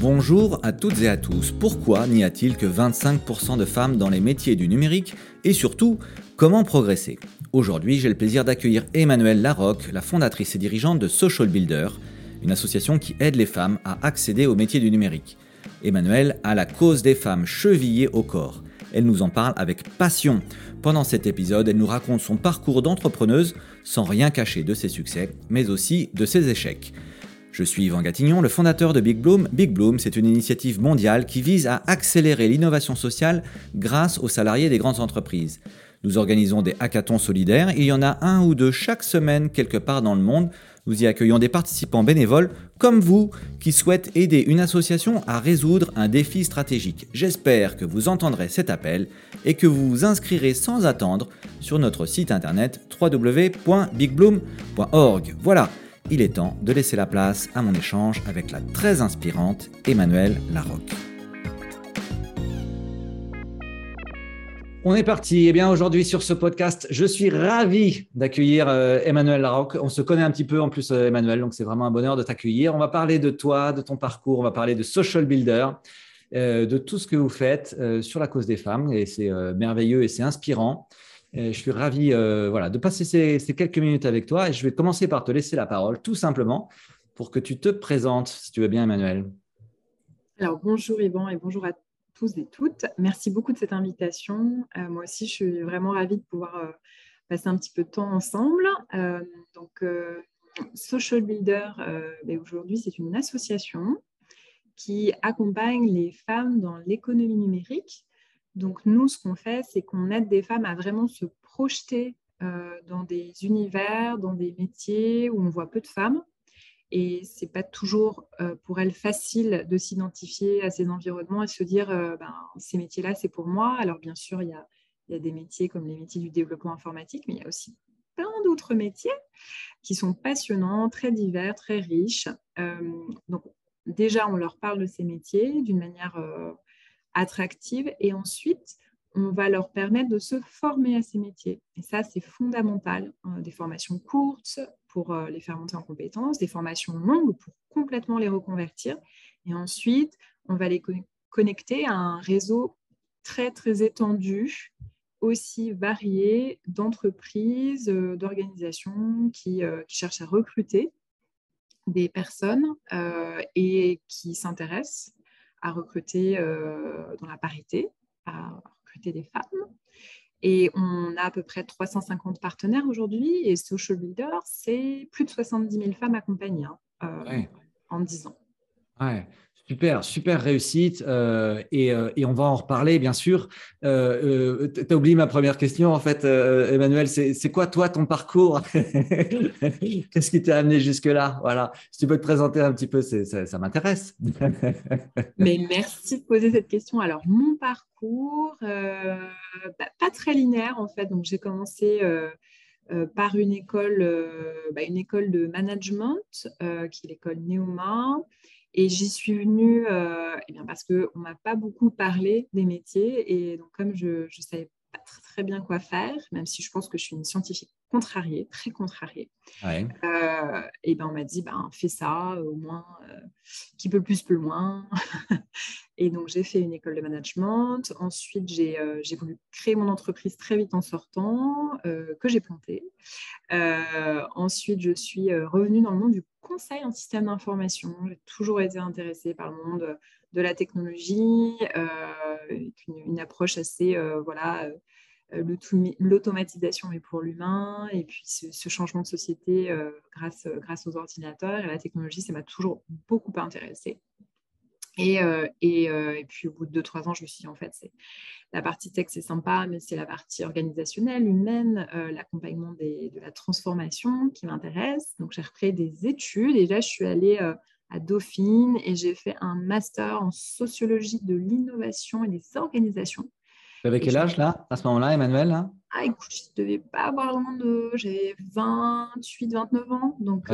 Bonjour à toutes et à tous. Pourquoi n'y a-t-il que 25% de femmes dans les métiers du numérique Et surtout, comment progresser? Aujourd'hui, j'ai le plaisir d'accueillir Emmanuelle Larocque, la fondatrice et dirigeante de Social Builder, une association qui aide les femmes à accéder aux métiers du numérique. Emmanuelle a la cause des femmes chevillées au corps. Elle nous en parle avec passion. Pendant cet épisode, elle nous raconte son parcours d'entrepreneuse sans rien cacher de ses succès, mais aussi de ses échecs. Je suis Yvan Gatignon, le fondateur de Big Bloom. Big Bloom, c'est une initiative mondiale qui vise à accélérer l'innovation sociale grâce aux salariés des grandes entreprises. Nous organisons des hackathons solidaires, il y en a un ou deux chaque semaine quelque part dans le monde. Nous y accueillons des participants bénévoles comme vous qui souhaitent aider une association à résoudre un défi stratégique. J'espère que vous entendrez cet appel et que vous vous inscrirez sans attendre sur notre site internet www.bigbloom.org. Voilà, il est temps de laisser la place à mon échange avec la très inspirante Emmanuelle Larocque. On est parti. Eh bien, aujourd'hui sur ce podcast, je suis ravi d'accueillir euh, Emmanuel Larocque. On se connaît un petit peu en plus, euh, Emmanuel, donc c'est vraiment un bonheur de t'accueillir. On va parler de toi, de ton parcours, on va parler de Social Builder, euh, de tout ce que vous faites sur la cause des femmes. Et c'est merveilleux et c'est inspirant je suis ravi voilà, de passer ces, quelques minutes avec toi et je vais commencer par te laisser la parole tout simplement pour que tu te présentes, si tu veux bien, Emmanuel. Alors, bonjour Yvan et bonjour à tous et toutes. Merci beaucoup de cette invitation. Euh, moi aussi, je suis vraiment ravie de pouvoir euh, passer un petit peu de temps ensemble. donc, Social Builder, ben, aujourd'hui, c'est une association qui accompagne les femmes dans l'économie numérique donc nous, ce qu'on fait, c'est qu'on aide des femmes à vraiment se projeter euh, dans des univers, dans des métiers où on voit peu de femmes. Et ce n'est pas toujours euh, pour elles facile de s'identifier à ces environnements et se dire, euh, ben, ces métiers-là, c'est pour moi. Alors bien sûr, il y a, des métiers comme les métiers du développement informatique, mais il y a aussi plein d'autres métiers qui sont passionnants, très divers, très riches. donc déjà, on leur parle de ces métiers d'une manière attractive et ensuite on va leur permettre de se former à ces métiers. Et ça, c'est fondamental. Euh, des formations courtes pour euh, les faire monter en compétences, des formations longues pour complètement les reconvertir. Et ensuite, on va les connecter à un réseau très, très étendu, aussi varié d'entreprises, euh, d'organisations qui, qui, cherchent à recruter des personnes et qui s'intéressent à recruter euh, dans la parité, à recruter des femmes. Et on a à peu près 350 partenaires aujourd'hui. Et Social Builder, c'est plus de 70 000 femmes accompagnées hein, euh, en 10 ans. Ouais. Super, super réussite. Euh, euh, et, on va en reparler, bien sûr. Euh, tu as oublié ma première question, en fait, Emmanuel. C'est quoi, toi, ton parcours? Qu'est-ce qui t'a amené jusque-là? Voilà. Si tu peux te présenter un petit peu, ça, ça m'intéresse. Mais merci de poser cette question. Alors, mon parcours, bah, pas très linéaire, en fait. Donc, j'ai commencé. par une école, bah, une école de management, qui est l'école Neoma. Et j'y suis venue euh, eh bien parce qu'on ne m'a pas beaucoup parlé des métiers. Et donc, comme je ne savais pas très, très, bien quoi faire, même si je pense que je suis une scientifique contrariée, très contrariée, euh, et ben on m'a dit ben, fais ça, au moins, euh, qui peut plus, peut moins. et donc, j'ai fait une école de management. Ensuite, j'ai voulu créer mon entreprise très vite en sortant, que j'ai plantée. ensuite, je suis revenue dans le monde du conseil en système d'information. J'ai toujours été intéressée par le monde de la technologie, euh, une, approche assez, euh, voilà, euh, l'automatisation mais pour l'humain, et puis ce, changement de société grâce, grâce aux ordinateurs et la technologie, ça m'a toujours beaucoup intéressée. Et, et, et, puis au bout de 2-3 ans, je me suis dit, en fait, la partie tech, c'est sympa, mais c'est la partie organisationnelle, humaine, l'accompagnement de la transformation qui m'intéresse. Donc, j'ai repris des études et là, je suis allée à Dauphine et j'ai fait un master en sociologie de l'innovation et des organisations. Tu avais quel âge là, à ce moment-là, Emmanuel Ah, écoute, je ne devais pas avoir loin de. J'avais 28, 29 ans. Donc,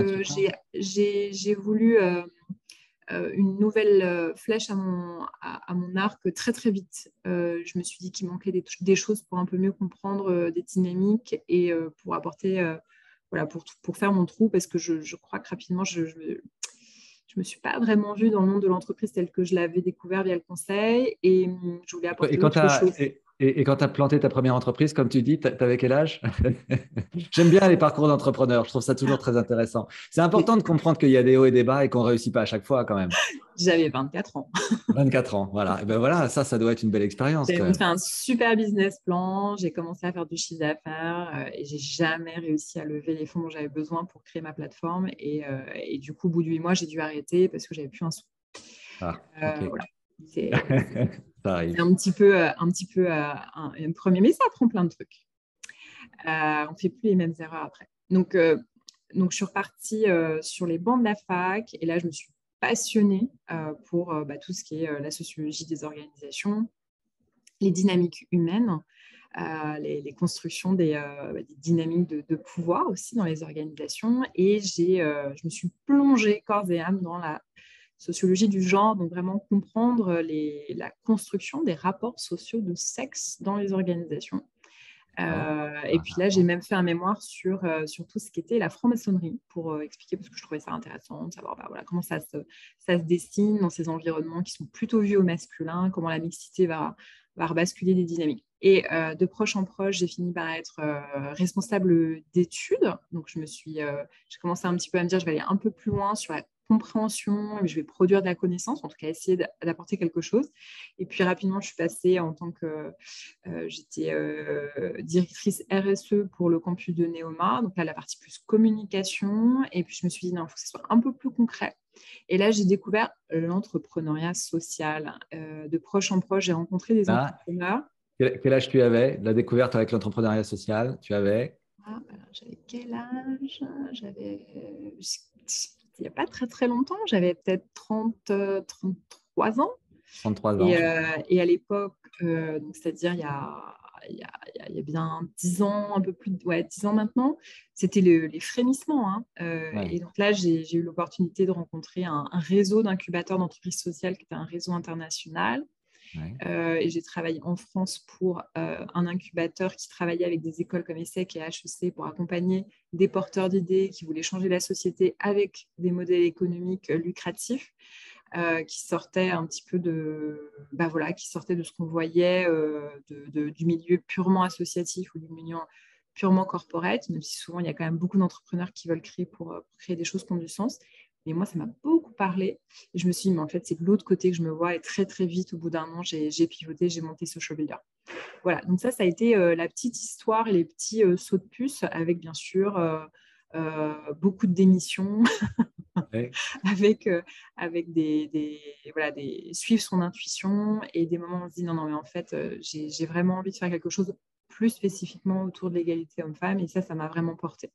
j'ai voulu une nouvelle flèche à mon, à, mon, arc très très vite. je me suis dit qu'il manquait des, des, choses pour un peu mieux comprendre des dynamiques et pour apporter, voilà, pour, pour faire mon trou, parce que je, je crois que rapidement, je, je, je me suis pas vraiment vue dans le monde de l'entreprise tel que je l'avais découvert via le conseil et hum, je voulais apporter autre chose. Et, quand tu as planté ta première entreprise, comme tu dis, tu avais quel âge? J'aime bien les parcours d'entrepreneurs, je trouve ça toujours très intéressant. C'est important de comprendre qu'il y a des hauts et des bas et qu'on ne réussit pas à chaque fois quand même. J'avais 24 ans. 24 ans, voilà. Et ben voilà, ça, ça doit être une belle expérience. J'ai fait un super business plan, j'ai commencé à faire du chiffre d'affaires euh, et j'ai jamais réussi à lever les fonds dont j'avais besoin pour créer ma plateforme. Et, euh, et, du coup, au bout de 8 mois, j'ai dû arrêter parce que j'avais plus un sou. Ah, euh, voilà. C'est un petit peu, euh, un petit peu euh, un, premier, mais ça apprend plein de trucs. Euh, on ne fait plus les mêmes erreurs après. Donc, donc je suis repartie sur les bancs de la fac et là, je me suis passionnée pour bah, tout ce qui est la sociologie des organisations, les dynamiques humaines, les, constructions des, bah, dynamiques de, de, pouvoir aussi dans les organisations. Et j'ai, je me suis plongée corps et âme dans la sociologie du genre, donc vraiment comprendre les, la construction des rapports sociaux de sexe dans les organisations. Euh, et puis là, j'ai même fait un mémoire sur, euh, sur tout ce qui était la franc-maçonnerie pour euh, expliquer, parce que je trouvais ça intéressant de savoir bah, voilà, comment ça se, ça se dessine dans ces environnements qui sont plutôt vus au masculin, comment la mixité va, va rebasculer des dynamiques. Et de proche en proche, j'ai fini par être responsable d'études. Donc, je me suis, j'ai commencé un petit peu à me dire, je vais aller un peu plus loin sur la compréhension, je vais produire de la connaissance, en tout cas essayer d'apporter quelque chose. Et puis rapidement, je suis passée en tant que euh, j'étais euh, directrice RSE pour le campus de Neoma, donc là la partie plus communication. Et puis je me suis dit non, il faut que ce soit un peu plus concret. Et là, j'ai découvert l'entrepreneuriat social. Euh, de proche en proche, j'ai rencontré des ah. entrepreneurs. Quel, âge tu avais? La découverte avec l'entrepreneuriat social, tu avais? Ah, J'avais quel âge? J'avais il n'y a pas très très longtemps, j'avais peut-être 30, 33 ans. 33 ans. Et, euh, et à l'époque, euh, c'est-à-dire il y a, il, y a, il y a, bien 10 ans, un peu plus de ouais, 10 ans maintenant, c'était les frémissements. Hein. Euh, et donc là, j'ai eu l'opportunité de rencontrer un, un réseau d'incubateurs d'entreprises sociales qui était un réseau international. Euh, et j'ai travaillé en France pour euh, un incubateur qui travaillait avec des écoles comme ESSEC et HEC pour accompagner des porteurs d'idées qui voulaient changer la société avec des modèles économiques lucratifs. Euh, qui sortaient un petit peu de, bah voilà, qui sortaient de ce qu'on voyait du milieu purement associatif ou du milieu purement corporate, même si souvent il y a quand même beaucoup d'entrepreneurs qui veulent créer pour, créer des choses qui ont du sens. Et moi, ça m'a beaucoup parlé. Et je me suis dit, mais en fait, c'est de l'autre côté que je me vois. Et très, très vite, au bout d'un an, j'ai pivoté, j'ai monté Social Builder. Voilà, donc ça, ça a été euh, la petite histoire, les petits euh, sauts de puce, avec bien sûr euh, beaucoup de démissions, avec, avec des, des, voilà, des, suivre son intuition et des moments où on se dit, non, non, mais en fait, j'ai vraiment envie de faire quelque chose plus spécifiquement autour de l'égalité homme-femme. Et ça, ça m'a vraiment porté.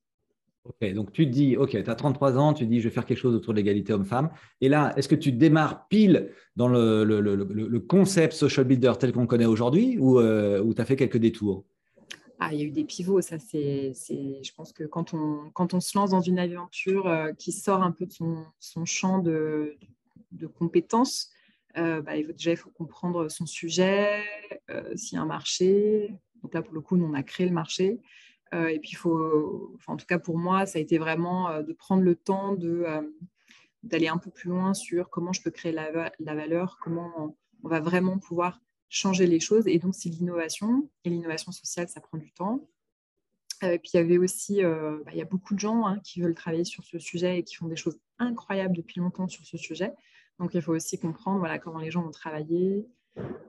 Ok, donc tu te dis, ok, tu as 33 ans, tu dis, je vais faire quelque chose autour de l'égalité homme-femme. Et là, est-ce que tu démarres pile dans le, concept social builder tel qu'on connaît aujourd'hui ou, euh, tu as fait quelques détours? Ah, il y a eu des pivots, ça c'est, je pense que quand on, se lance dans une aventure euh, qui sort un peu de son, champ de, compétences, euh, bah, déjà il faut comprendre son sujet, s'il y a un marché. Donc là pour le coup, nous on a créé le marché. Euh, et puis, faut, en tout cas pour moi, ça a été vraiment euh, de prendre le temps de, euh, d'aller un peu plus loin sur comment je peux créer la, la valeur, comment on, va vraiment pouvoir changer les choses. Et donc, c'est l'innovation. Et l'innovation sociale, ça prend du temps. Et puis, il y avait aussi, bah, il y a beaucoup de gens hein, qui veulent travailler sur ce sujet et qui font des choses incroyables depuis longtemps sur ce sujet. Donc, il faut aussi comprendre voilà, comment les gens ont travaillé,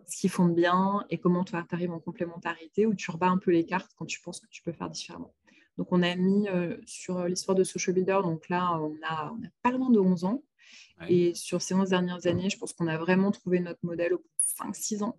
ce qu'ils font de bien et comment toi tu arrives en complémentarité ou tu rebats un peu les cartes quand tu penses que tu peux faire différemment. Donc on a mis euh, sur l'histoire de Social Builder, donc là on a, on a pas loin de 11 ans. Et sur ces 11 dernières années, je pense qu'on a vraiment trouvé notre modèle au bout de 5-6 ans.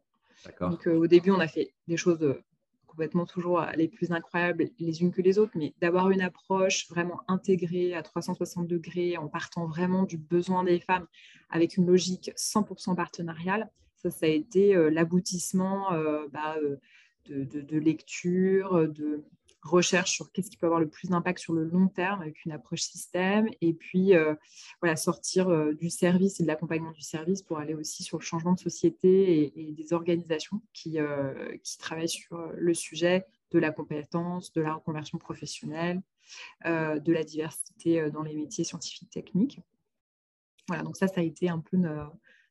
Donc euh, au début, on a fait des choses euh, complètement toujours les plus incroyables les unes que les autres, mais d'avoir une approche vraiment intégrée à 360 degrés en partant vraiment du besoin des femmes avec une logique 100% partenariale, ça, a été euh, l'aboutissement euh, bah, euh, de, lecture, de, recherche sur qu'est-ce qui peut avoir le plus d'impact sur le long terme avec une approche système, et puis voilà, sortir du service et de l'accompagnement du service pour aller aussi sur le changement de société et, des organisations qui, qui, travaillent sur le sujet de la compétence, de la reconversion professionnelle, de la diversité dans les métiers scientifiques techniques. Voilà, donc ça, ça a été un peu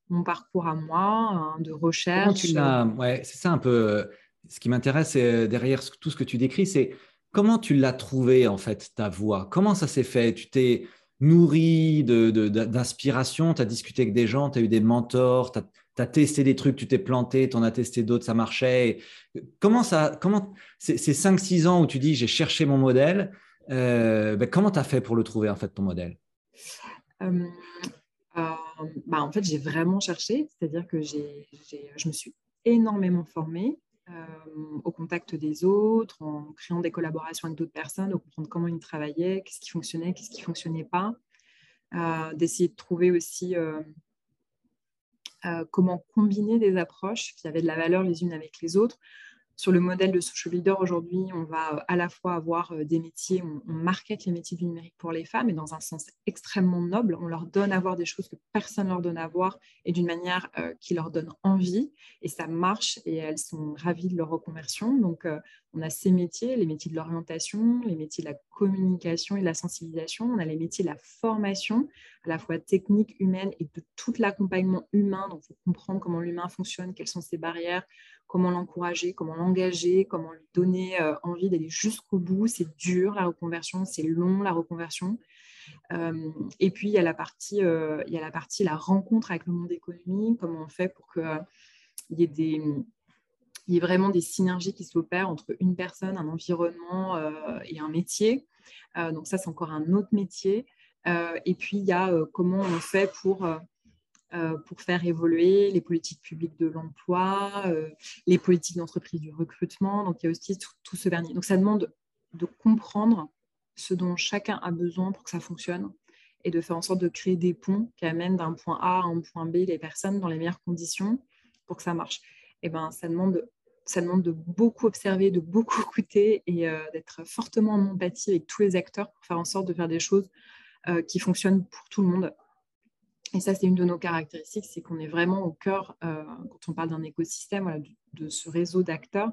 mon parcours à moi hein, de recherche. Ouais, c'est ça un peu ce qui m'intéresse euh, derrière tout ce que tu décris, c'est comment tu l'as trouvé en fait ta voix? Comment ça s'est fait? Tu t'es nourri d'inspiration, de, tu as discuté avec des gens, tu as eu des mentors, tu as, testé des trucs, tu t'es planté, tu en as testé d'autres, ça marchait? Comment ça, comment ces, 5-6 ans où tu dis j'ai cherché mon modèle, euh, ben, comment tu as fait pour le trouver en fait ton modèle? Euh, bah, En fait, j'ai vraiment cherché, c'est-à-dire que je me suis énormément formée. Euh, au contact des autres, en créant des collaborations avec d'autres personnes, de comprendre comment ils travaillaient, qu'est-ce qui fonctionnait, qu'est-ce qui ne fonctionnait pas, euh, d'essayer de trouver aussi euh, comment combiner des approches qui avaient de la valeur les unes avec les autres sur le modèle de social leader aujourd'hui, on va euh, à la fois avoir euh, des métiers, on, on market les métiers du numérique pour les femmes, et dans un sens extrêmement noble, on leur donne à voir des choses que personne ne leur donne à voir et d'une manière euh, qui leur donne envie, et ça marche, et elles sont ravies de leur reconversion. Donc, on a ces métiers, les métiers de l'orientation, les métiers de la communication et de la sensibilisation, on a les métiers de la formation, à la fois technique, humaine et de tout l'accompagnement humain. Donc, il faut comprendre comment l'humain fonctionne, quelles sont ses barrières, comment l'encourager, comment l'engager, comment lui donner euh, envie d'aller jusqu'au bout. C'est dur la reconversion, c'est long la reconversion. Euh, et puis il y a la partie, euh, il y a la partie la rencontre avec le monde économique, comment on fait pour qu'il y ait des il y ait vraiment des synergies qui s'opèrent entre une personne, un environnement et un métier. donc ça, c'est encore un autre métier. et puis, il y a comment on fait pour euh, pour faire évoluer les politiques publiques de l'emploi, euh, les politiques d'entreprise du recrutement. Donc, il y a aussi tout, ce vernis. Donc, ça demande de comprendre ce dont chacun a besoin pour que ça fonctionne et de faire en sorte de créer des ponts qui amènent d'un point A à un point B les personnes dans les meilleures conditions pour que ça marche. Eh ben, ça demande ça demande de beaucoup observer, de beaucoup écouter et euh, d'être fortement en empathie avec tous les acteurs pour faire en sorte de faire des choses qui fonctionnent pour tout le monde et ça, c'est une de nos caractéristiques, c'est qu'on est vraiment au cœur, euh, quand on parle d'un écosystème, de, ce réseau d'acteurs.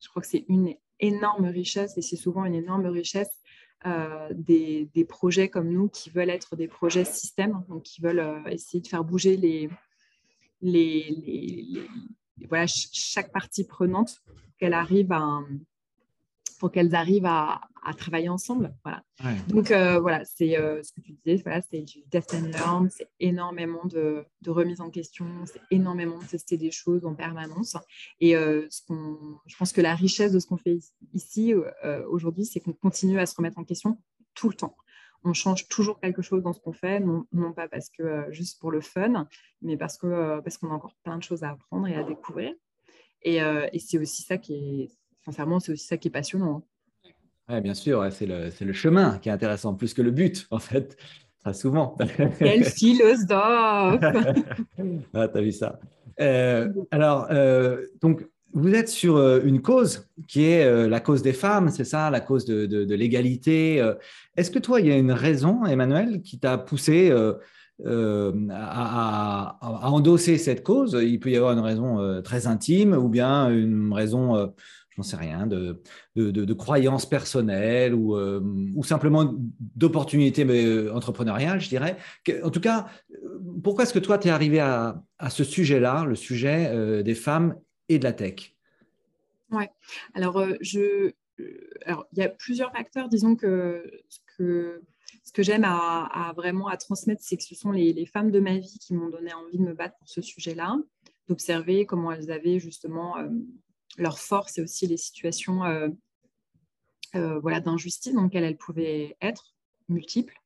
Je crois que c'est une énorme richesse et c'est souvent une énorme richesse euh, des, projets comme nous qui veulent être des projets système, donc qui veulent euh, essayer de faire bouger les, les, voilà, chaque partie prenante, qu'elle arrive à, pour qu'elles arrivent à, travailler ensemble. Voilà. Donc euh, voilà, c'est euh, ce que tu disais, voilà, c'est du test and learn, c'est énormément de, remise en question, c'est énormément de tester des choses en permanence. Et euh, ce je pense que la richesse de ce qu'on fait ici aujourd'hui, c'est qu'on continue à se remettre en question tout le temps. On change toujours quelque chose dans ce qu'on fait, non, pas parce que juste pour le fun, mais parce que parce qu'on a encore plein de choses à apprendre et à découvrir. Et, et c'est aussi ça qui est sincèrement, c'est aussi ça qui est passionnant. Hein. Oui, bien sûr, c'est le, le, chemin qui est intéressant, plus que le but, en fait, très souvent. Quel philosophe Ah, t'as vu ça. Euh, alors, euh, donc, vous êtes sur euh, une cause qui est la cause des femmes, c'est ça, la cause de, l'égalité. Est-ce que toi, il y a une raison, Emmanuel, qui t'a poussé à, endosser cette cause? Il peut y avoir une raison très intime ou bien une raison j'en sais rien, de, croyances personnelles ou, euh, simplement d'opportunités euh, entrepreneuriales, je dirais. En tout cas, pourquoi est-ce que toi, tu es arrivé à, ce sujet-là, le sujet euh, des femmes et de la tech Oui, alors, je, alors il y a plusieurs facteurs. Disons que ce que, j'aime à, vraiment à transmettre, c'est que ce sont les, femmes de ma vie qui m'ont donné envie de me battre pour ce sujet-là, d'observer comment elles avaient justement leur force et aussi les situations euh, euh, voilà, d'injustice dans lesquelles elles pouvaient être, multiples.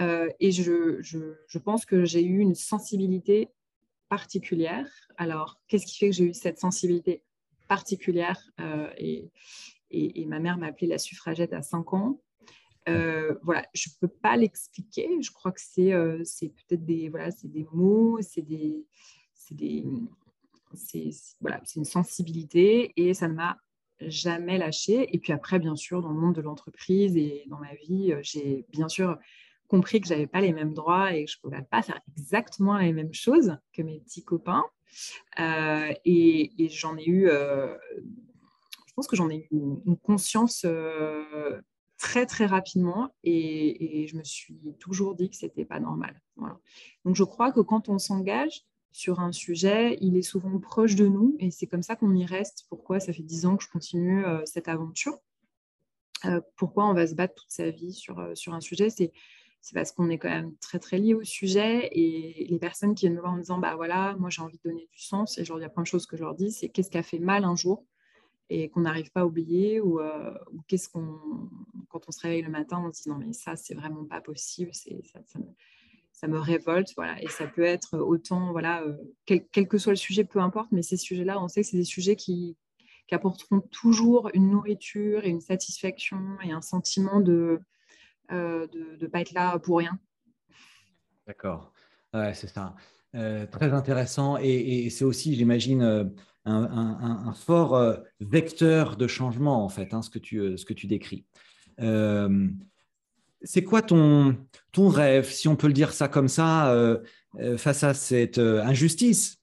Euh, et je, je, pense que j'ai eu une sensibilité particulière. Alors, qu'est-ce qui fait que j'ai eu cette sensibilité particulière et, et, ma mère m'a appelée la suffragette à 5 ans. voilà, je ne peux pas l'expliquer. Je crois que c'est c'est peut-être des, voilà, des mots, c'est des, des, voilà, une sensibilité et ça ne m'a jamais lâché. Et puis après, bien sûr, dans le monde de l'entreprise et dans ma vie, j'ai bien sûr compris que je n'avais pas les mêmes droits et que je pouvais pas faire exactement les mêmes choses que mes petits copains. et, j'en ai eu, je pense que j'en ai eu une, conscience très très rapidement et, je me suis toujours dit que c'était pas normal. Donc je crois que quand on s'engage sur un sujet, il est souvent proche de nous et c'est comme ça qu'on y reste. Pourquoi ça fait dix ans que je continue euh, cette aventure? Euh, Pourquoi on va se battre toute sa vie sur, euh, sur un sujet? C'est parce qu'on est quand même très très lié au sujet et les personnes qui viennent me voir en disant bah voilà moi j'ai envie de donner du sens et genre il y a plein de choses que je leur dis c'est qu'est-ce qui a fait mal un jour et qu'on n'arrive pas à oublier ou, euh, qu'est-ce qu'on quand on se réveille le matin on se dit non mais ça c'est vraiment pas possible c'est ça, me, révolte voilà. Et ça peut être autant voilà euh, quel, que soit le sujet peu importe mais ces sujets là on sait que c'est des sujets qui, qui, apporteront toujours une nourriture et une satisfaction et un sentiment de de ne pas être là pour rien. D'accord. Ouais, c'est ça. Très intéressant. Et, c'est aussi j'imagine un, fort euh, vecteur de changement, en fait, hein, ce, que tu, euh, ce que tu décris. Euh, c'est quoi ton, ton rêve, si on peut le dire ça comme ça, face à cette injustice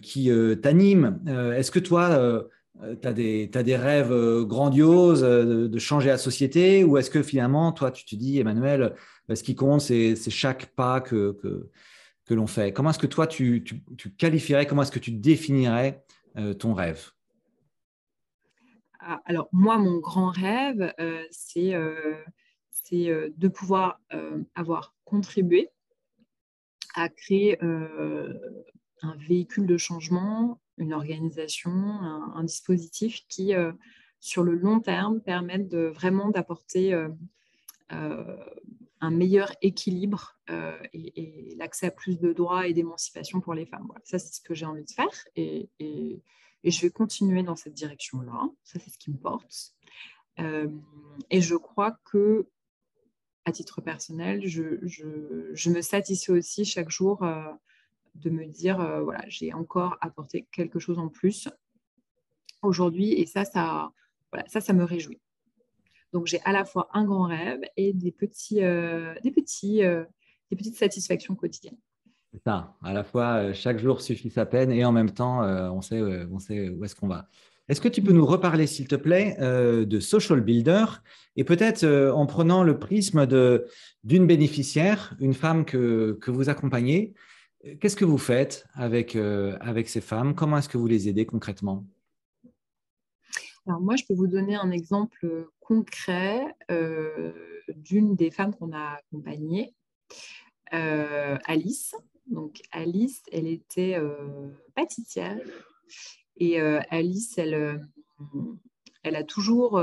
qui t'anime Est-ce que toi, tu as, des rêves grandioses de, changer la société ou est-ce que finalement, toi, tu te dis, Emmanuel, ce qui compte, c'est chaque pas que, que, l'on fait. Comment est-ce que toi, tu, tu, qualifierais, comment est-ce que tu définirais euh, ton rêve? Ah, Alors, moi, mon grand rêve, euh, c'est euh, de pouvoir avoir contribué à créer un véhicule de changement, une organisation, un, dispositif qui, sur le long terme, permette de, vraiment d'apporter un meilleur équilibre et, l'accès à plus de droits et d'émancipation pour les femmes. Ça, c'est ce que j'ai envie de faire et, je vais continuer dans cette direction-là. Ça, c'est ce qui me porte. et je crois que, à titre personnel, je, me satisfais aussi chaque jour de me dire, voilà, j'ai encore apporté quelque chose en plus aujourd'hui et ça, ça, voilà, ça, ça me réjouit. Donc j'ai à la fois un grand rêve et des, petits, euh, des, petits, euh, des petites satisfactions quotidiennes. C'est ça, à la fois euh, chaque jour suffit sa peine et en même temps on, sait, on sait où est-ce qu'on va. Est-ce que tu peux nous reparler, s'il te plaît, de Social Builder et peut-être en prenant le prisme d'une bénéficiaire, une femme que, que vous accompagnez Qu'est-ce que vous faites avec, avec ces femmes? Comment est-ce que vous les aidez concrètement? Alors moi, je peux vous donner un exemple concret euh, d'une des femmes qu'on a accompagnées, euh, Alice. Donc Alice, elle était euh, pâtissière. Et Alice, elle, elle a toujours,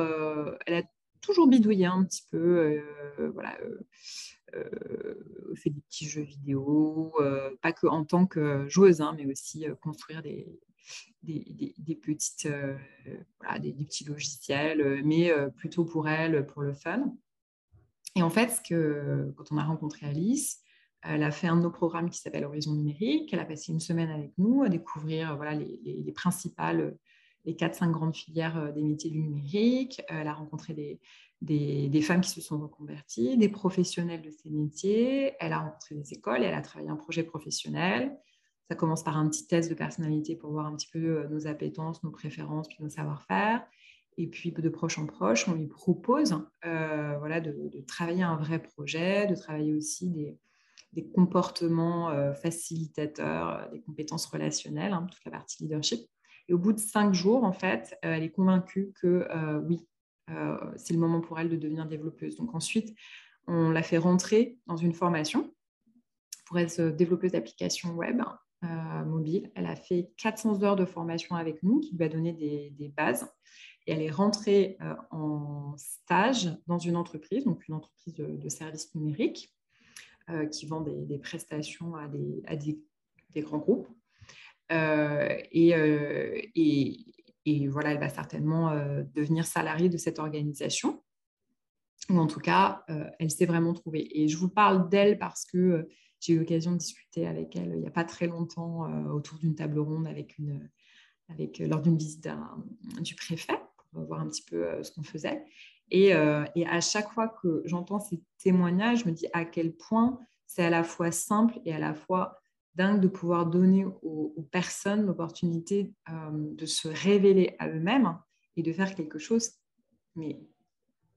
toujours bidouillé un petit peu, voilà, fait des petits jeux vidéo, pas que en tant que joueuse, hein, mais aussi construire des, des, petites, euh, des, petits logiciels, euh, mais euh, plutôt pour elle, pour le fun. Et en fait, quand on a rencontré Alice, elle a fait un de nos programmes qui s'appelle Horizon numérique. Elle a passé une semaine avec nous à découvrir voilà, les, principales, les 4-5 grandes filières des métiers du numérique. Elle a rencontré des, femmes qui se sont reconverties, des professionnels de ces métiers. Elle a rencontré des écoles, elle a travaillé un projet professionnel. Ça commence par un petit test de personnalité pour voir un petit peu euh, nos appétences, nos préférences, puis nos savoir-faire. Et puis de proche en proche, on lui propose euh, voilà, de, travailler un vrai projet, de travailler aussi des, comportements euh, facilitateurs, des compétences relationnelles, hein, toute la partie leadership. Et au bout de cinq jours, en fait, elle est convaincue que oui, c'est le moment pour elle de devenir développeuse. Donc ensuite, on l'a fait rentrer dans une formation pour être développeuse d'applications web euh, mobile. Elle a fait 400 heures de formation avec nous qui lui a donné des, bases. Et elle est rentrée euh, en stage dans une entreprise, donc une entreprise de, services numériques euh, qui vend des, prestations à des, grands groupes. Et, et, et, voilà, elle va certainement devenir salariée de cette organisation. Ou en tout cas, elle s'est vraiment trouvée. Et je vous parle d'elle parce que j'ai eu l'occasion de discuter avec elle il n'y a pas très longtemps euh, autour d'une table ronde avec une, avec, euh, lors d'une visite du préfet pour voir un petit peu ce qu'on faisait. Et, et, à chaque fois que j'entends ces témoignages, je me dis à quel point c'est à la fois simple et à la fois dingue de pouvoir donner aux, personnes l'opportunité de se révéler à eux-mêmes et de faire quelque chose mais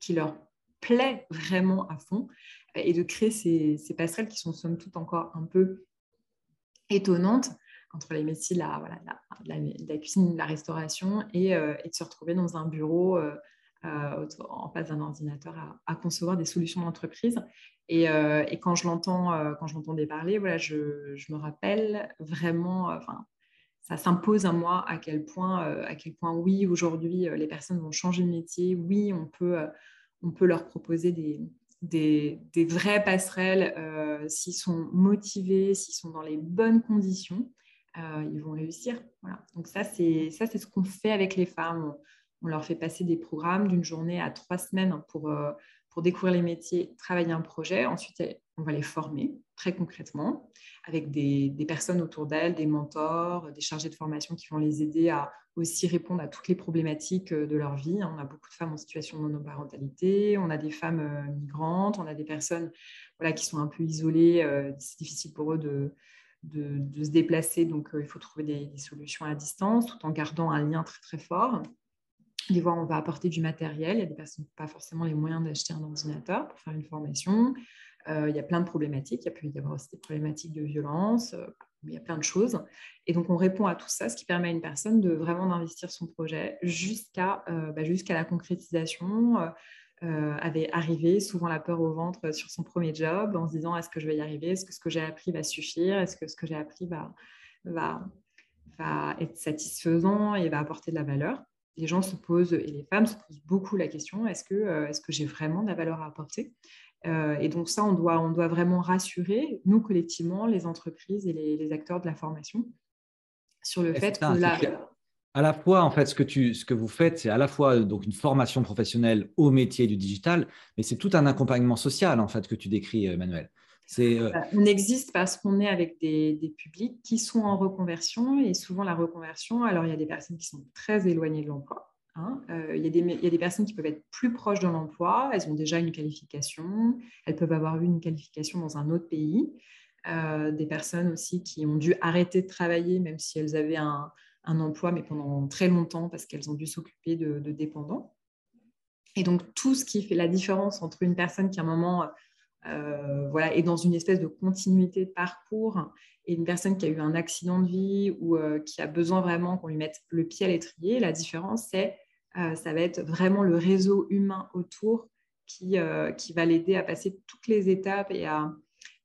qui leur plaît vraiment à fond et de créer ces, passerelles qui sont somme toute encore un peu étonnantes entre les métiers de la, voilà, la, cuisine, de la restauration et, euh, et, de se retrouver dans un bureau euh, euh, en face d'un ordinateur à, concevoir des solutions d'entreprise. Et, et, quand je l'entends, quand je l'entendais parler, voilà, je, me rappelle vraiment, enfin, ça s'impose à moi à quel point, à quel point oui, aujourd'hui, les personnes vont changer de métier. Oui, on peut, on peut leur proposer des, des, vraies passerelles s'ils sont motivés, s'ils sont dans les bonnes conditions. Euh, ils vont réussir. Voilà. Donc ça, c'est ça, c'est ce qu'on fait avec les femmes. Leur fait passer des programmes d'une journée à trois semaines pour, euh, découvrir les métiers, travailler un projet. Ensuite, on va les former très concrètement avec des, des personnes autour d'elles, des mentors, des chargés de formation qui vont les aider à aussi répondre à toutes les problématiques euh, de leur vie. On a beaucoup de femmes en situation de monoparentalité, on a des femmes migrantes, on a des personnes qui sont un peu isolées. c'est difficile pour eux de, se déplacer. Donc, euh, il faut trouver des, solutions à distance tout en gardant un lien très, très fort. Des fois, on va apporter du matériel. Il y a des personnes qui n'ont pas forcément les moyens d'acheter un ordinateur pour faire une formation. Euh, il y a plein de problématiques. Il pu y avoir aussi des problématiques de violence. Euh, il y a plein de choses. Et donc, on répond à tout ça, ce qui permet à une personne de vraiment d'investir son projet jusqu'à bah, jusqu'à la concrétisation, euh, avait arrivé, souvent la peur au ventre sur son premier job, en se disant est-ce que je vais y arriver, est-ce que ce que j'ai appris va suffire, est-ce que ce que j'ai appris va, va, va être satisfaisant et va apporter de la valeur? Les gens se posent, et les femmes se posent beaucoup la question est-ce que, euh, est-ce que j'ai vraiment de la valeur à apporter? Euh, Et donc, ça, on doit, on doit vraiment rassurer, nous collectivement, les entreprises et les, les acteurs de la formation, sur le fait que la, à la fois, en fait, ce que, tu, ce que vous faites, c'est à la fois donc une formation professionnelle au métier du digital, mais c'est tout un accompagnement social, en fait, que tu décris, Emmanuel. Euh, on existe parce qu'on est avec des, publics qui sont en reconversion et souvent la reconversion, alors il y a des personnes qui sont très éloignées de l'emploi. Hein, euh, il, y a des, personnes qui peuvent être plus proches de l'emploi, elles ont déjà une qualification, elles peuvent avoir eu une qualification dans un autre pays. Euh, des personnes aussi qui ont dû arrêter de travailler même si elles avaient un emploi, mais pendant très longtemps parce qu'elles ont dû s'occuper de, dépendants. Et donc, tout ce qui fait la différence entre une personne qui, à un moment, euh, voilà, est dans une espèce de continuité de parcours et une personne qui a eu un accident de vie ou euh, qui a besoin vraiment qu'on lui mette le pied à l'étrier, la différence, c'est euh, ça va être vraiment le réseau humain autour qui, qui va l'aider à passer toutes les étapes et à,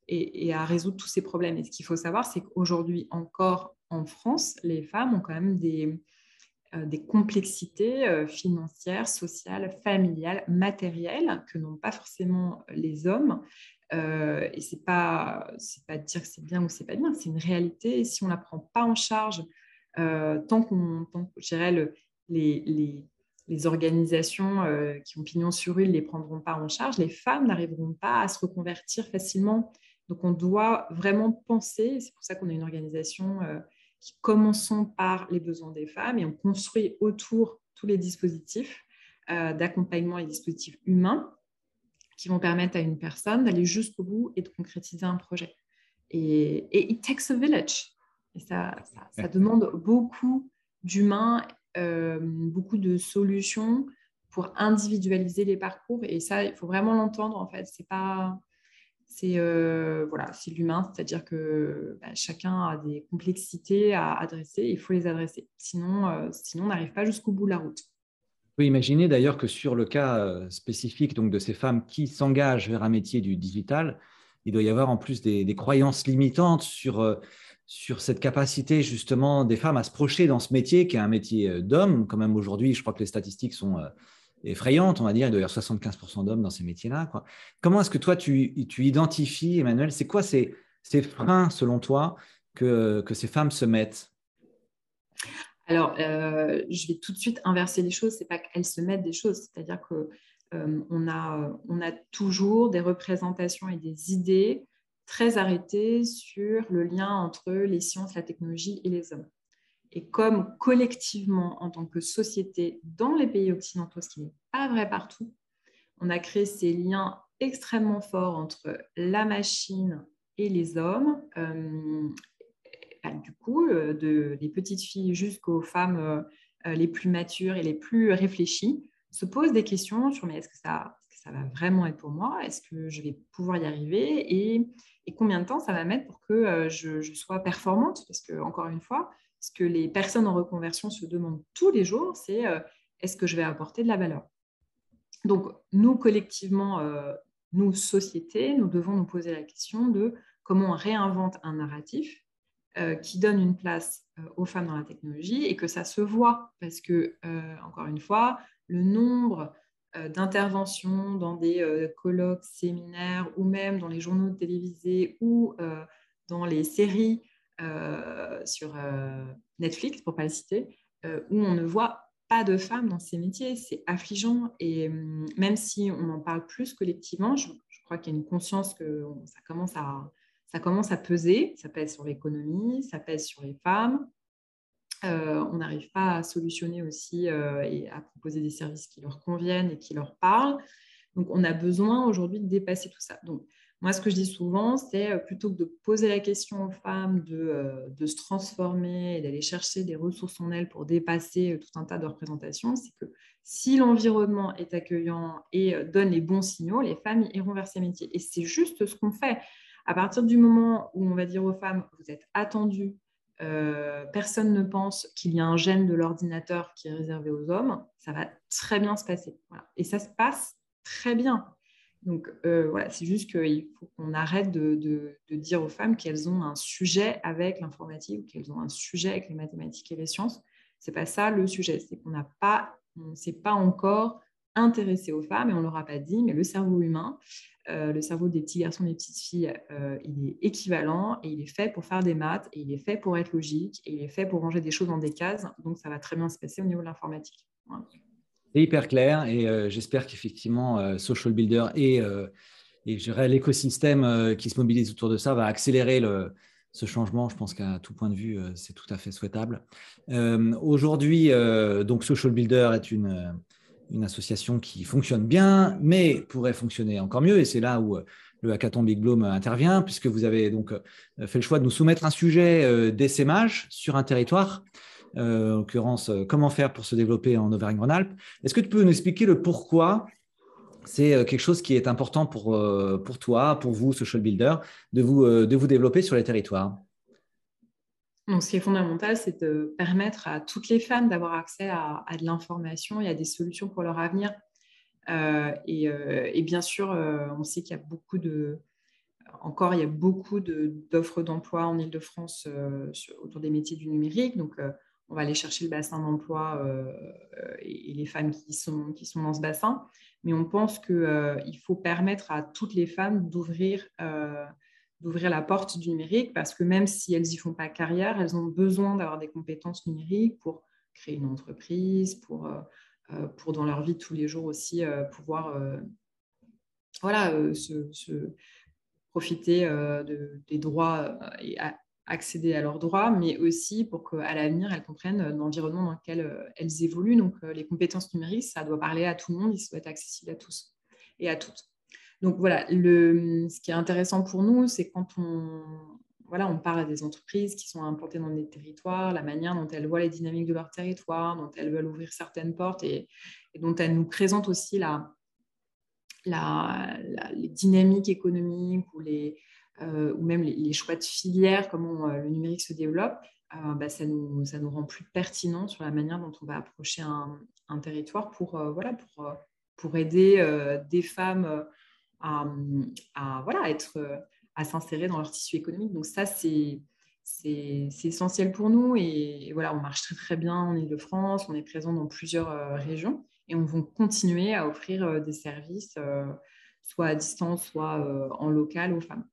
et, et à résoudre tous ces problèmes. Et ce qu'il faut savoir, c'est qu'aujourd'hui encore, en France, les femmes ont quand même des, euh, des complexités euh, financières, sociales, familiales, matérielles que n'ont pas forcément les hommes. Euh, et c'est pas c'est pas dire que c'est bien ou c'est pas bien, c'est une réalité. Et si on la prend pas en charge, tant qu'on, dirais les, les, les, organisations qui ont pignon sur rue ne les prendront pas en charge, les femmes n'arriveront pas à se reconvertir facilement. Donc on doit vraiment penser. C'est pour ça qu'on a une organisation commençons par les besoins des femmes et on construit autour tous les dispositifs euh, d'accompagnement et dispositifs humains qui vont permettre à une personne d'aller jusqu'au bout et de concrétiser un projet. Et, et it takes a village. Et ça, ça, demande beaucoup d'humains, euh, beaucoup de solutions pour individualiser les parcours. Et ça, il faut vraiment l'entendre, en fait. C'est pas c'est euh, voilà, l'humain, c'est-à-dire que bah, chacun a des complexités à adresser, il faut les adresser. Sinon, euh, sinon on n'arrive pas jusqu'au bout de la route. Vous pouvez imaginer d'ailleurs que sur le cas euh, spécifique donc, de ces femmes qui s'engagent vers un métier du digital, il doit y avoir en plus des, des croyances limitantes sur, sur cette capacité justement des femmes à se projeter dans ce métier qui est un métier d'homme. Quand même aujourd'hui, je crois que les statistiques sont effrayante, on va dire. Il doit y avoir 75% d'hommes dans ces métiers-là. Comment est-ce que toi, tu, tu identifies, Emmanuel, c'est quoi ces, ces, freins, selon toi, que, que ces femmes se mettent? Alors, euh, je vais tout de suite inverser les choses. C'est pas qu'elles se mettent des choses, c'est-à-dire que euh, a, on a toujours des représentations et des idées très arrêtées sur le lien entre les sciences, la technologie et les hommes. Et comme collectivement, en tant que société, dans les pays occidentaux, ce qui n'est pas vrai partout, on a créé ces liens extrêmement forts entre la machine et les hommes. Euh, bah, du coup, euh, de, des petites filles jusqu'aux femmes euh, les plus matures et les plus réfléchies se posent des questions sur mais est-ce que ça, ça va vraiment être pour moi? Est-ce que je vais pouvoir y arriver? Et, combien de temps ça va mettre pour que je, je, sois performante? Parce que, encore une fois, ce que les personnes en reconversion se demandent tous les jours, c'est est-ce que je vais apporter de la valeur? Donc, nous, collectivement, nous, société, nous devons nous poser la question de comment on réinvente un narratif euh, qui donne une place euh, aux femmes dans la technologie et que ça se voit parce que, euh, encore une fois, le nombre d'interventions dans des colloques, séminaires ou même dans les journaux télévisés ou dans les séries sur Netflix, pour ne pas le citer, où on ne voit pas de femmes dans ces métiers. C'est affligeant. Et hum, même si on en parle plus collectivement, je, crois qu'il y a une conscience que ça commence à, ça commence à peser. Ça pèse sur l'économie, ça pèse sur les femmes. Euh, on n'arrive pas à solutionner aussi euh, et à proposer des services qui leur conviennent et qui leur parlent. Donc, on a besoin aujourd'hui de dépasser tout ça. Donc, moi, ce que je dis souvent, c'est euh, plutôt que de poser la question aux femmes de, euh, de se transformer et d'aller chercher des ressources en elles pour dépasser euh, tout un tas de représentations, c'est que si l'environnement est accueillant et donne les bons signaux, les femmes iront vers ces métiers. Et c'est juste ce qu'on fait. À partir du moment où on va dire aux femmes, vous êtes attendues, personne ne pense qu'il y a un gène de l'ordinateur qui est réservé aux hommes, ça va très bien se passer. Et ça se passe très bien. Donc euh, voilà, c'est juste qu'il faut qu'on arrête de, dire aux femmes qu'elles ont un sujet avec l'informatique ou qu'elles ont un sujet avec les mathématiques et les sciences. C'est pas ça le sujet, c'est qu'on n'a pas, on ne s'est pas encore intéressé aux femmes et on leur a pas dit, mais le cerveau humain, euh, le cerveau des petits garçons et des petites filles, euh, il est équivalent et il est fait pour faire des maths et il est fait pour être logique et il est fait pour ranger des choses dans des cases. Donc ça va très bien se passer au niveau de l'informatique. C'est hyper clair et euh, j'espère qu'effectivement, euh, Social Builder et, euh, l'écosystème qui se mobilise autour de ça va accélérer ce changement. Je pense qu'à tout point de vue, c'est tout à fait souhaitable. Aujourd'hui, donc Social Builder est une, une association qui fonctionne bien, mais pourrait fonctionner encore mieux. Et c'est là où le hackathon Big Bloom intervient, puisque vous avez donc fait le choix de nous soumettre un sujet d'essaimage sur un territoire. Euh, en l'occurrence, euh, comment faire pour se développer en Auvergne-Rhône-Alpes. Est-ce que tu peux nous expliquer le pourquoi c'est euh, quelque chose qui est important pour, pour toi, pour vous, Social Builder, de vous, de vous développer sur les territoires? Donc, ce qui est fondamental, c'est de permettre à toutes les femmes d'avoir accès à, de l'information et à des solutions pour leur avenir. et, bien sûr, on sait qu'il y a beaucoup de, encore, il y a beaucoup d'offres d'emploi en Ile-de-France autour des métiers du numérique. Donc, on va aller chercher le bassin d'emploi euh, et, les femmes qui sont, qui sont dans ce bassin. Mais on pense qu'il euh, faut permettre à toutes les femmes d'ouvrir euh, d'ouvrir la porte du numérique parce que même si elles n'y font pas carrière, elles ont besoin d'avoir des compétences numériques pour créer une entreprise, pour, pour dans leur vie de tous les jours aussi pouvoir voilà, se, profiter des droits et accéder à leurs droits, mais aussi pour qu'à l'avenir, elles comprennent l'environnement dans lequel euh, elles évoluent. Donc, euh, les compétences numériques, ça doit parler à tout le monde, il doit être accessible à tous et à toutes. Donc, voilà, le, ce qui est intéressant pour nous, c'est quand on, voilà, on parle à des entreprises qui sont implantées dans des territoires, la manière dont elles voient les dynamiques de leur territoire, dont elles veulent ouvrir certaines portes et, dont elles nous présentent aussi la, la, les dynamiques économiques ou les, euh, ou même les, choix de filière, comment euh, le numérique se développe, euh, bah, ça, nous, rend plus pertinent sur la manière dont on va approcher un, territoire pour, aider des femmes à, s'insérer dans leur tissu économique. Donc ça, c'est essentiel pour nous et, voilà, on marche très très bien en Ile-de-France, on est présent dans plusieurs régions et on va continuer à offrir des services soit à distance, soit en local aux femmes.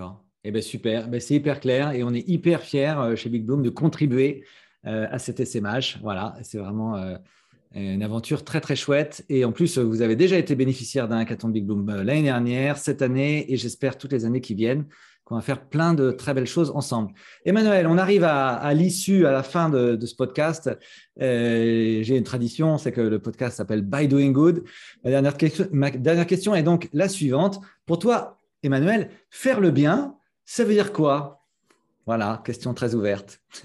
D'accord. Eh bien, super. Ben, c'est hyper clair et on est hyper fiers euh, chez Big Bloom de contribuer euh, à cet SMH. Voilà, c'est vraiment euh, une aventure très, très chouette. Et en plus, vous avez déjà été bénéficiaire d'un hackathon Big Bloom l'année dernière, cette année et j'espère toutes les années qui viennent qu'on va faire plein de très belles choses ensemble. Emmanuel, on arrive à, l'issue, à la fin de, ce podcast. J'ai une tradition, c'est que le podcast s'appelle By Doing Good. Ma dernière question est donc la suivante. Pour toi, Emmanuel, faire le bien, ça veut dire quoi? Voilà, question très ouverte.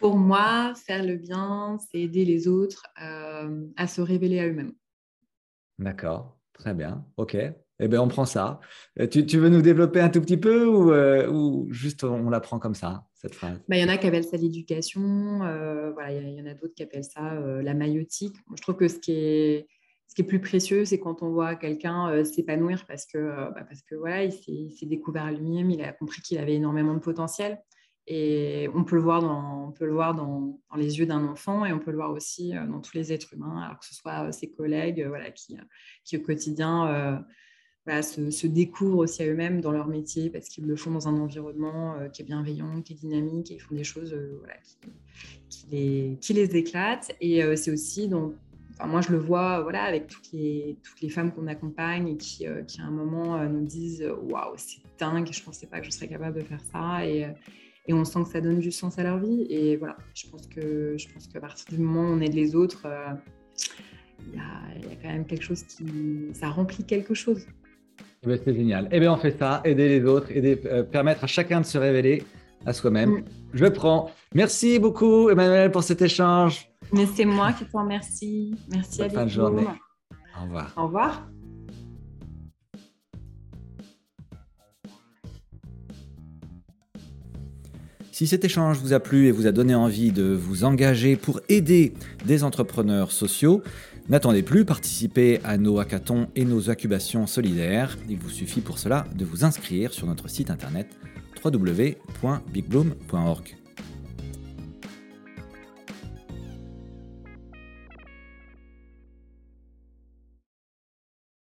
Pour moi, faire le bien, c'est aider les autres euh, à se révéler à eux-mêmes. D'accord, très bien. OK. Eh bien, on prend ça. Euh, tu, veux nous développer un tout petit peu ou, euh, juste on, la prend comme ça, cette phrase? Bah, Il y en a qui appellent ça l'éducation. voilà, il y, en a d'autres qui appellent ça la maïotique. je trouve que ce qui est, ce qui est plus précieux, c'est quand on voit quelqu'un s'épanouir parce que, bah, parce que voilà, il s'est découvert lui-même, il a compris qu'il avait énormément de potentiel. Et on peut le voir dans, on peut le voir dans, les yeux d'un enfant et on peut le voir aussi euh, dans tous les êtres humains, alors que ce soit euh, ses collègues euh, voilà, qui, qui au quotidien se, découvrent aussi à eux-mêmes dans leur métier parce qu'ils le font dans un environnement qui est bienveillant, qui est dynamique et ils font des choses voilà, qui, les, qui les éclatent. Et c'est aussi dans, moi, je le vois voilà, avec toutes les, toutes les femmes qu'on accompagne et qui, qui, à un moment, nous disent Waouh, c'est dingue, je ne pensais pas que je serais capable de faire ça. Et, et on sent que ça donne du sens à leur vie. Et voilà, je pense que je pense qu'à partir du moment où on aide les autres, euh, il y, a quand même quelque chose qui, ça remplit quelque chose. Eh ben, c'est génial. Eh bien, on fait ça, aider les autres, aider, euh, permettre à chacun de se révéler à soi-même. Mm. Je prends. Merci beaucoup, Emmanuel, pour cet échange. Mais c'est moi qui te remercie. Merci à Bonne fin de journée. Au revoir. Au revoir. Si cet échange vous a plu et vous a donné envie de vous engager pour aider des entrepreneurs sociaux, n'attendez plus, participez à nos hackathons et nos incubations solidaires. Il vous suffit pour cela de vous inscrire sur notre site internet www.bigbloom.org.